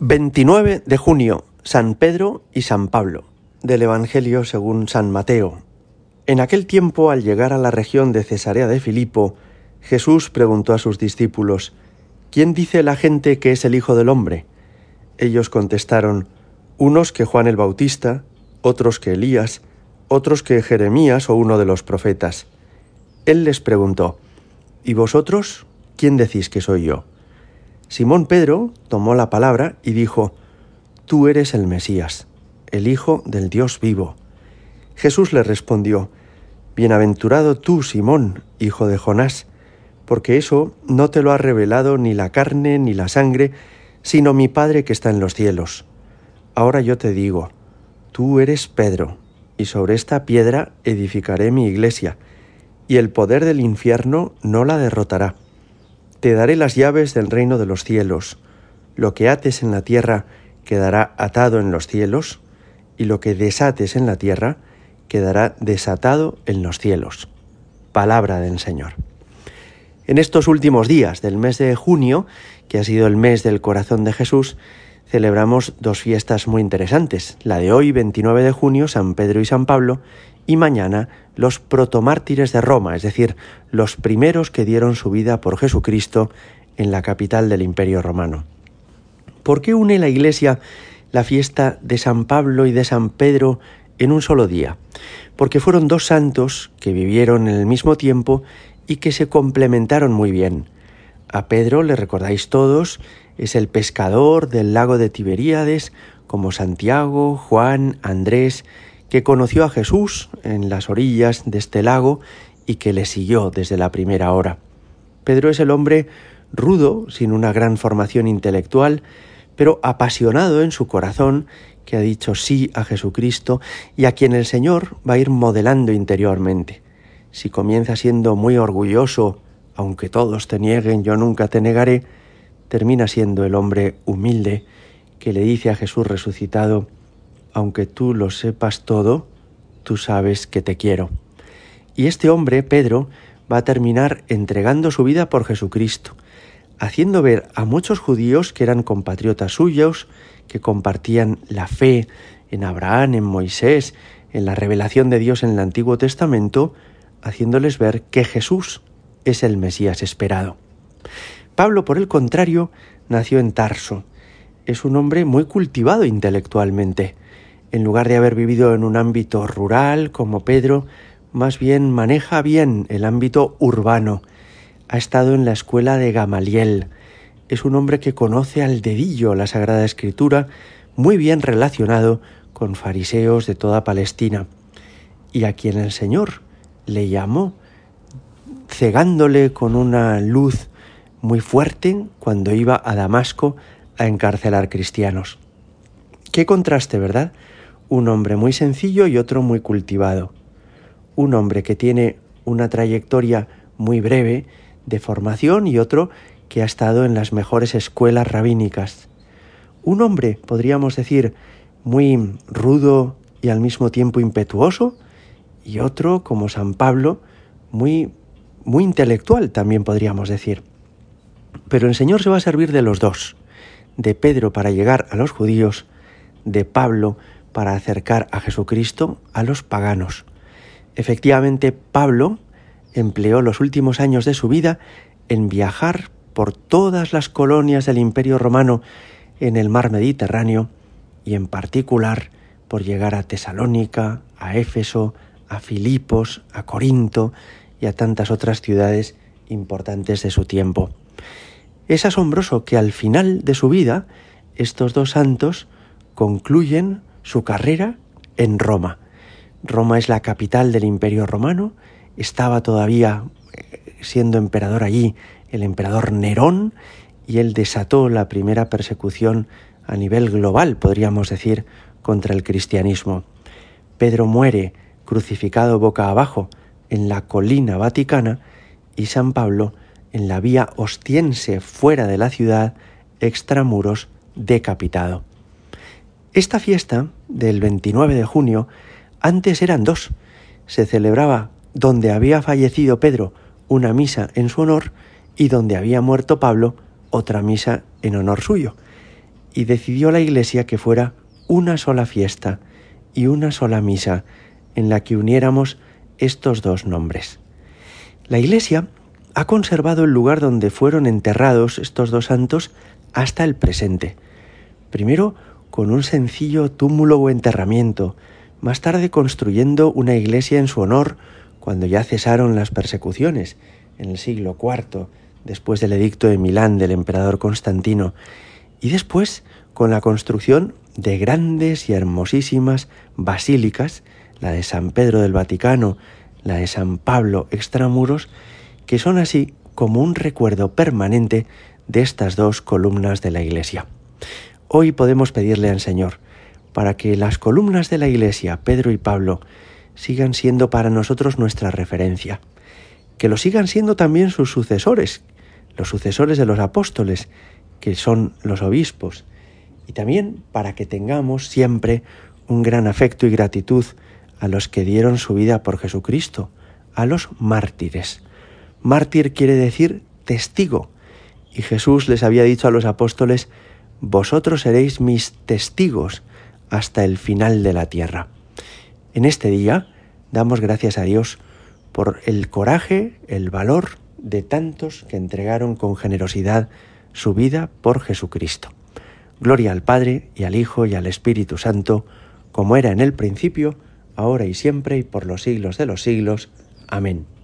29 de junio, San Pedro y San Pablo, del Evangelio según San Mateo. En aquel tiempo, al llegar a la región de Cesarea de Filipo, Jesús preguntó a sus discípulos, ¿Quién dice la gente que es el Hijo del Hombre? Ellos contestaron, unos que Juan el Bautista, otros que Elías, otros que Jeremías o uno de los profetas. Él les preguntó, ¿Y vosotros quién decís que soy yo? Simón Pedro tomó la palabra y dijo, Tú eres el Mesías, el Hijo del Dios vivo. Jesús le respondió, Bienaventurado tú, Simón, hijo de Jonás, porque eso no te lo ha revelado ni la carne ni la sangre, sino mi Padre que está en los cielos. Ahora yo te digo, tú eres Pedro, y sobre esta piedra edificaré mi iglesia, y el poder del infierno no la derrotará. Te daré las llaves del reino de los cielos. Lo que ates en la tierra quedará atado en los cielos, y lo que desates en la tierra quedará desatado en los cielos. Palabra del Señor. En estos últimos días del mes de junio, que ha sido el mes del corazón de Jesús, celebramos dos fiestas muy interesantes. La de hoy, 29 de junio, San Pedro y San Pablo, y mañana los protomártires de Roma, es decir, los primeros que dieron su vida por Jesucristo en la capital del Imperio Romano. ¿Por qué une la Iglesia la fiesta de San Pablo y de San Pedro en un solo día? Porque fueron dos santos que vivieron en el mismo tiempo y que se complementaron muy bien. A Pedro, le recordáis todos, es el pescador del lago de Tiberíades, como Santiago, Juan, Andrés, que conoció a Jesús en las orillas de este lago y que le siguió desde la primera hora. Pedro es el hombre rudo, sin una gran formación intelectual, pero apasionado en su corazón, que ha dicho sí a Jesucristo y a quien el Señor va a ir modelando interiormente. Si comienza siendo muy orgulloso, aunque todos te nieguen, yo nunca te negaré, termina siendo el hombre humilde que le dice a Jesús resucitado, aunque tú lo sepas todo, tú sabes que te quiero. Y este hombre, Pedro, va a terminar entregando su vida por Jesucristo, haciendo ver a muchos judíos que eran compatriotas suyos, que compartían la fe en Abraham, en Moisés, en la revelación de Dios en el Antiguo Testamento, haciéndoles ver que Jesús es el Mesías esperado. Pablo, por el contrario, nació en Tarso. Es un hombre muy cultivado intelectualmente en lugar de haber vivido en un ámbito rural como Pedro, más bien maneja bien el ámbito urbano. Ha estado en la escuela de Gamaliel. Es un hombre que conoce al dedillo la Sagrada Escritura, muy bien relacionado con fariseos de toda Palestina, y a quien el Señor le llamó, cegándole con una luz muy fuerte cuando iba a Damasco a encarcelar cristianos. Qué contraste, ¿verdad? Un hombre muy sencillo y otro muy cultivado. Un hombre que tiene una trayectoria muy breve de formación y otro que ha estado en las mejores escuelas rabínicas. Un hombre, podríamos decir, muy rudo y al mismo tiempo impetuoso, y otro, como San Pablo, muy, muy intelectual, también podríamos decir. Pero el Señor se va a servir de los dos, de Pedro para llegar a los judíos, de Pablo para acercar a Jesucristo a los paganos. Efectivamente, Pablo empleó los últimos años de su vida en viajar por todas las colonias del Imperio Romano en el mar Mediterráneo y en particular por llegar a Tesalónica, a Éfeso, a Filipos, a Corinto y a tantas otras ciudades importantes de su tiempo. Es asombroso que al final de su vida estos dos santos concluyen su carrera en Roma. Roma es la capital del Imperio Romano, estaba todavía eh, siendo emperador allí el emperador Nerón y él desató la primera persecución a nivel global, podríamos decir, contra el cristianismo. Pedro muere crucificado boca abajo en la colina vaticana y San Pablo en la vía ostiense fuera de la ciudad, extramuros, decapitado. Esta fiesta del 29 de junio antes eran dos. Se celebraba donde había fallecido Pedro una misa en su honor y donde había muerto Pablo otra misa en honor suyo. y decidió la Iglesia que fuera una sola fiesta y una sola misa en la que uniéramos estos dos nombres. La Iglesia ha conservado el lugar donde fueron enterrados estos dos santos hasta el presente. Primero con un sencillo túmulo o enterramiento, más tarde construyendo una iglesia en su honor cuando ya cesaron las persecuciones, en el siglo IV, después del edicto de Milán del emperador Constantino, y después con la construcción de grandes y hermosísimas basílicas, la de San Pedro del Vaticano, la de San Pablo extramuros, que son así como un recuerdo permanente de estas dos columnas de la iglesia. Hoy podemos pedirle al Señor para que las columnas de la iglesia, Pedro y Pablo, sigan siendo para nosotros nuestra referencia, que lo sigan siendo también sus sucesores, los sucesores de los apóstoles, que son los obispos, y también para que tengamos siempre un gran afecto y gratitud a los que dieron su vida por Jesucristo, a los mártires. Mártir quiere decir testigo, y Jesús les había dicho a los apóstoles, vosotros seréis mis testigos hasta el final de la tierra. En este día damos gracias a Dios por el coraje, el valor de tantos que entregaron con generosidad su vida por Jesucristo. Gloria al Padre y al Hijo y al Espíritu Santo, como era en el principio, ahora y siempre y por los siglos de los siglos. Amén.